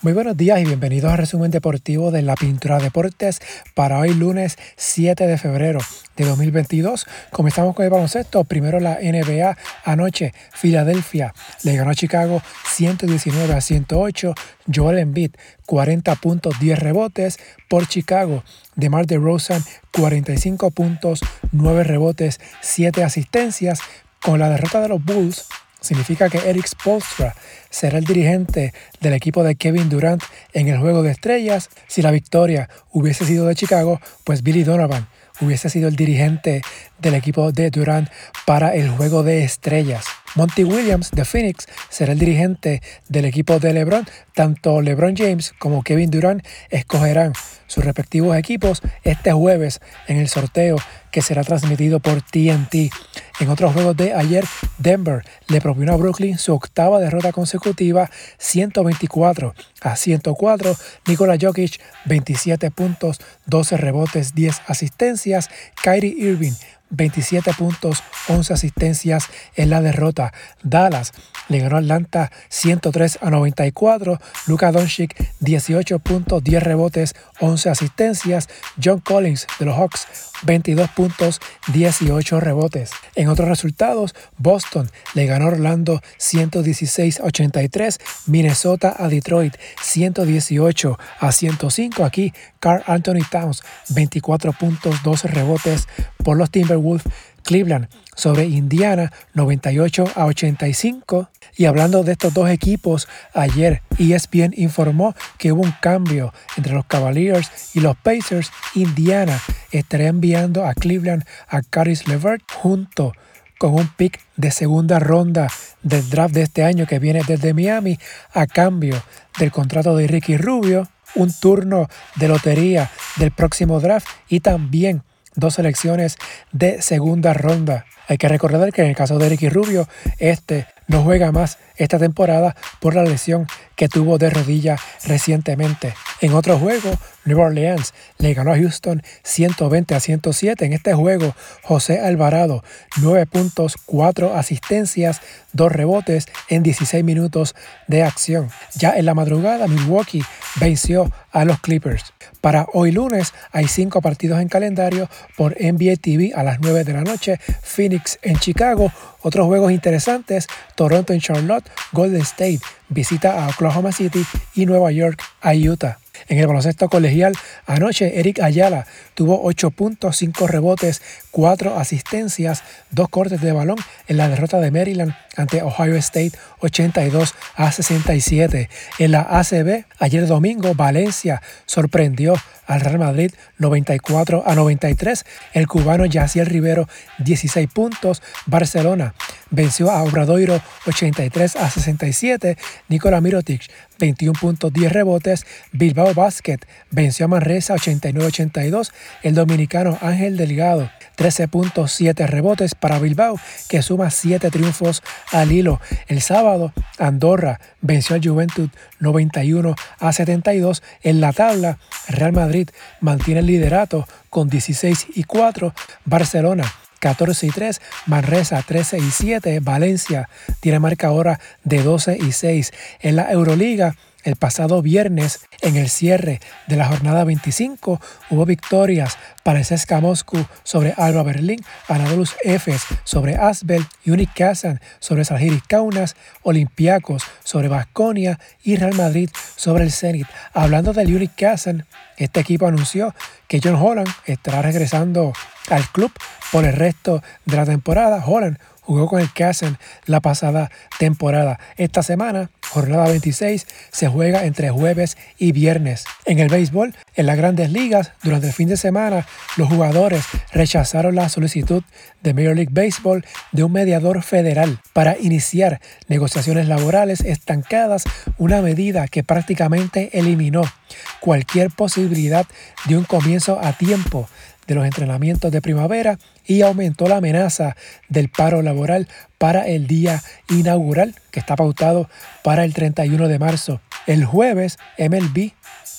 Muy buenos días y bienvenidos al resumen deportivo de la Pintura Deportes para hoy lunes 7 de febrero de 2022. Comenzamos con el baloncesto. Primero la NBA. Anoche Filadelfia le ganó a Chicago 119 a 108. Joel Embiid 40 puntos, 10 rebotes por Chicago. DeMar DeRozan 45 puntos, 9 rebotes, 7 asistencias. Con la derrota de los Bulls, significa que Eric Spolstra será el dirigente del equipo de Kevin Durant en el Juego de Estrellas. Si la victoria hubiese sido de Chicago, pues Billy Donovan hubiese sido el dirigente del equipo de Durant para el Juego de Estrellas. Monty Williams de Phoenix será el dirigente del equipo de LeBron. Tanto LeBron James como Kevin Durant escogerán sus respectivos equipos este jueves en el sorteo que será transmitido por TNT. En otros juegos de ayer, Denver le propinó a Brooklyn su octava derrota consecutiva, 124 a 104. Nikola Jokic, 27 puntos, 12 rebotes, 10 asistencias. Kyrie Irving, 27 puntos, 11 asistencias en la derrota. Dallas le ganó Atlanta 103 a 94. Luka Doncic 18 puntos, 10 rebotes, 11 asistencias. John Collins de los Hawks 22 puntos, 18 rebotes. En otros resultados, Boston le ganó Orlando 116 a 83. Minnesota a Detroit 118 a 105. Aquí Carl Anthony Towns 24 puntos, 12 rebotes por los Timberwolves. Cleveland sobre Indiana 98 a 85. Y hablando de estos dos equipos, ayer ESPN informó que hubo un cambio entre los Cavaliers y los Pacers. Indiana estará enviando a Cleveland a Caris LeVert junto con un pick de segunda ronda del draft de este año que viene desde Miami a cambio del contrato de Ricky Rubio, un turno de lotería del próximo draft y también dos selecciones de segunda ronda. Hay que recordar que en el caso de Ricky Rubio, este no juega más esta temporada por la lesión que tuvo de rodilla recientemente. En otro juego, New Orleans le ganó a Houston 120 a 107. En este juego, José Alvarado, 9 puntos, 4 asistencias, 2 rebotes en 16 minutos de acción. Ya en la madrugada, Milwaukee venció a los Clippers. Para hoy lunes hay 5 partidos en calendario por NBA TV a las 9 de la noche, Phoenix en Chicago, otros juegos interesantes, Toronto en Charlotte, Golden State visita a Oklahoma City y Nueva York a Utah. En el baloncesto colegial, anoche Eric Ayala tuvo 8 puntos, 5 rebotes, 4 asistencias, 2 cortes de balón en la derrota de Maryland ante Ohio State 82 a 67. En la ACB, ayer domingo, Valencia sorprendió al Real Madrid 94 a 93. El cubano Yaciel Rivero 16 puntos. Barcelona venció a Obradoiro 83 a 67. Nikola Mirotic 21 puntos 10 rebotes. Bilbao Basket venció a Manresa 89-82. El dominicano Ángel Delgado 13.7 rebotes para Bilbao, que suma 7 triunfos al hilo. El sábado, Andorra venció a Juventud 91 a 72. En la tabla, Real Madrid mantiene el liderato con 16 y 4. Barcelona 14 y 3, Manresa 13 y 7, Valencia tiene marca ahora de 12 y 6. En la Euroliga, el pasado viernes, en el cierre de la jornada 25, hubo victorias para el Moscú sobre Alba Berlín, Anadolus Efes sobre Asbel, Unic Kazan sobre Salgiris Kaunas, Olympiacos sobre Vasconia y Real Madrid sobre el Zenit. Hablando del Unic Kazan, este equipo anunció que John Holland estará regresando al club por el resto de la temporada. Holland jugó con el Kassen la pasada temporada. Esta semana, jornada 26, se juega entre jueves y viernes. En el béisbol, en las grandes ligas, durante el fin de semana, los jugadores rechazaron la solicitud de Major League Baseball de un mediador federal para iniciar negociaciones laborales estancadas, una medida que prácticamente eliminó cualquier posibilidad de un comienzo a tiempo de los entrenamientos de primavera y aumentó la amenaza del paro laboral para el día inaugural que está pautado para el 31 de marzo. El jueves, MLB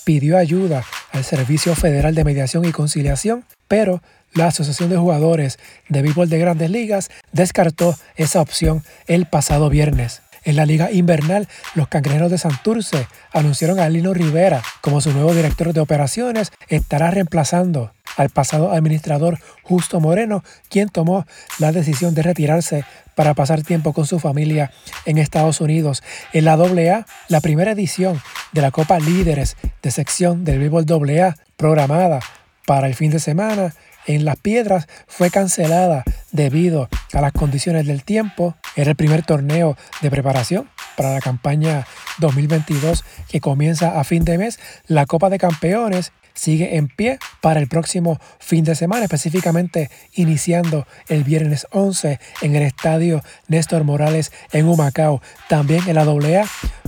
pidió ayuda al Servicio Federal de Mediación y Conciliación, pero la Asociación de Jugadores de Béisbol de Grandes Ligas descartó esa opción el pasado viernes. En la liga invernal, los cangrejeros de Santurce anunciaron a Lino Rivera como su nuevo director de operaciones. Estará reemplazando al pasado administrador Justo Moreno, quien tomó la decisión de retirarse para pasar tiempo con su familia en Estados Unidos. En la AA, la primera edición de la Copa Líderes de sección del béisbol AA, programada para el fin de semana, en Las Piedras fue cancelada debido a las condiciones del tiempo. Era el primer torneo de preparación para la campaña 2022 que comienza a fin de mes. La Copa de Campeones sigue en pie para el próximo fin de semana, específicamente iniciando el viernes 11 en el estadio Néstor Morales en Humacao. También en la AA,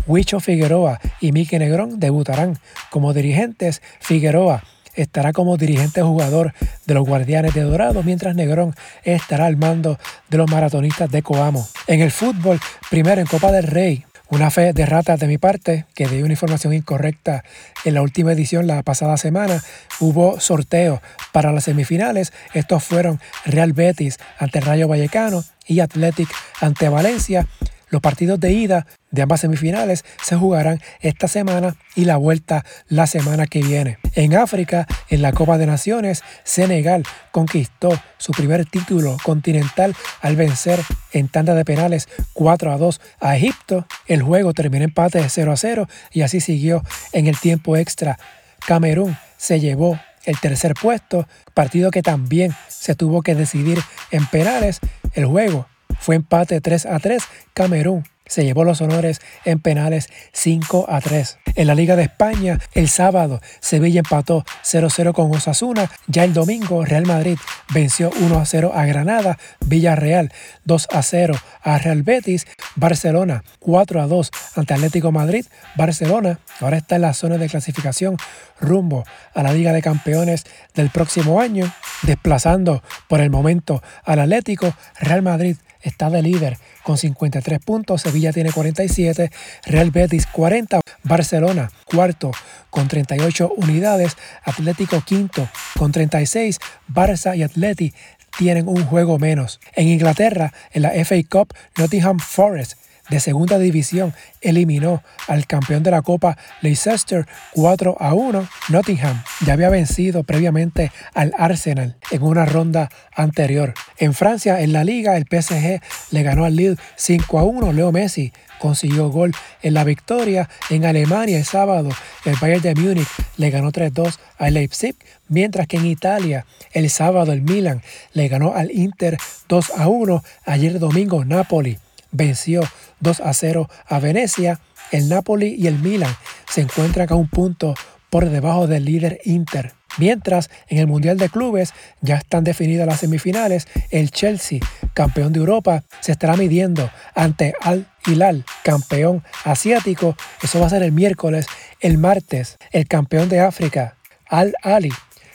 Huicho Figueroa y Mike Negrón debutarán como dirigentes. Figueroa estará como dirigente jugador de los Guardianes de Dorado, mientras Negrón estará al mando de los maratonistas de Coamo. En el fútbol, primero en Copa del Rey, una fe de ratas de mi parte, que di una información incorrecta en la última edición la pasada semana. Hubo sorteo para las semifinales. Estos fueron Real Betis ante Rayo Vallecano y Athletic ante Valencia. Los partidos de ida de ambas semifinales se jugarán esta semana y la vuelta la semana que viene. En África, en la Copa de Naciones, Senegal conquistó su primer título continental al vencer en tanda de penales 4 a 2 a Egipto. El juego terminó empate de 0 a 0 y así siguió en el tiempo extra. Camerún se llevó el tercer puesto, partido que también se tuvo que decidir en penales. El juego fue empate 3 a 3. Camerún se llevó los honores en penales 5 a 3. En la Liga de España, el sábado, Sevilla empató 0-0 con Osasuna. Ya el domingo, Real Madrid venció 1 0 a Granada. Villarreal 2 a 0 a Real Betis. Barcelona 4 a 2 ante Atlético Madrid. Barcelona ahora está en la zona de clasificación rumbo a la Liga de Campeones del próximo año, desplazando por el momento al Atlético. Real Madrid está de líder con 53 puntos, Sevilla tiene 47, Real Betis 40, Barcelona cuarto con 38 unidades, Atlético quinto con 36, Barça y Atleti tienen un juego menos. En Inglaterra, en la FA Cup, Nottingham Forest de segunda división eliminó al campeón de la Copa Leicester 4 a 1. Nottingham ya había vencido previamente al Arsenal en una ronda anterior. En Francia, en la liga, el PSG le ganó al Lille 5 a 1. Leo Messi consiguió gol en la victoria. En Alemania el sábado el Bayern de Múnich le ganó 3-2 al Leipzig, mientras que en Italia el sábado el Milan le ganó al Inter 2 a 1. Ayer domingo Napoli venció 2 a 0 a Venecia. El Napoli y el Milan se encuentran a un punto por debajo del líder Inter. Mientras en el Mundial de Clubes ya están definidas las semifinales, el Chelsea, campeón de Europa, se estará midiendo ante Al Hilal, campeón asiático. Eso va a ser el miércoles. El martes, el campeón de África, Al Ali,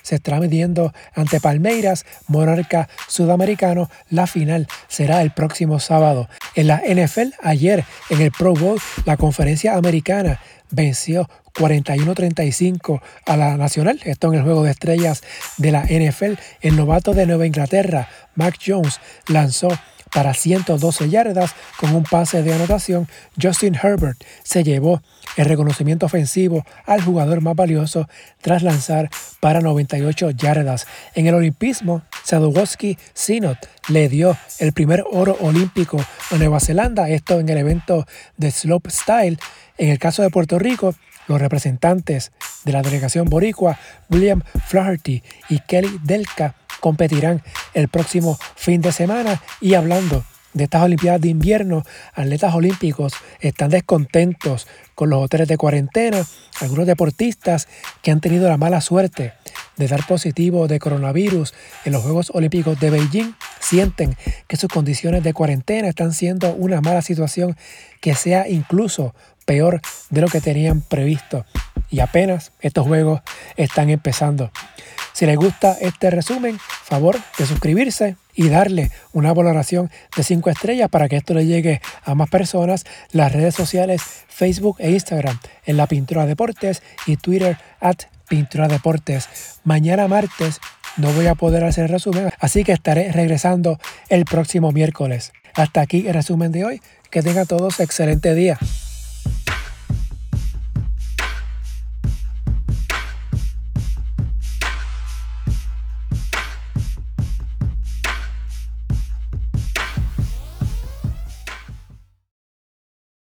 se estará midiendo ante Palmeiras, monarca sudamericano. La final será el próximo sábado. En la NFL, ayer en el Pro Bowl, la conferencia americana venció 41-35 a la Nacional. Esto en el juego de estrellas de la NFL. El novato de Nueva Inglaterra, Mac Jones, lanzó para 112 yardas con un pase de anotación. Justin Herbert se llevó el reconocimiento ofensivo al jugador más valioso tras lanzar para 98 yardas. En el olimpismo, Sadowski Sinot le dio el primer oro olímpico a Nueva Zelanda, esto en el evento de Slope Style. En el caso de Puerto Rico, los representantes de la delegación boricua, William Flaherty y Kelly Delka, competirán el próximo fin de semana y hablando de estas Olimpiadas de invierno, atletas olímpicos están descontentos con los hoteles de cuarentena. Algunos deportistas que han tenido la mala suerte de dar positivo de coronavirus en los Juegos Olímpicos de Beijing sienten que sus condiciones de cuarentena están siendo una mala situación que sea incluso peor de lo que tenían previsto. Y apenas estos juegos están empezando. Si les gusta este resumen, favor de suscribirse y darle una valoración de 5 estrellas para que esto le llegue a más personas. Las redes sociales Facebook e Instagram en la Pintura Deportes y Twitter at Pintura Deportes. Mañana martes no voy a poder hacer resumen, así que estaré regresando el próximo miércoles. Hasta aquí el resumen de hoy. Que tengan todos excelente día.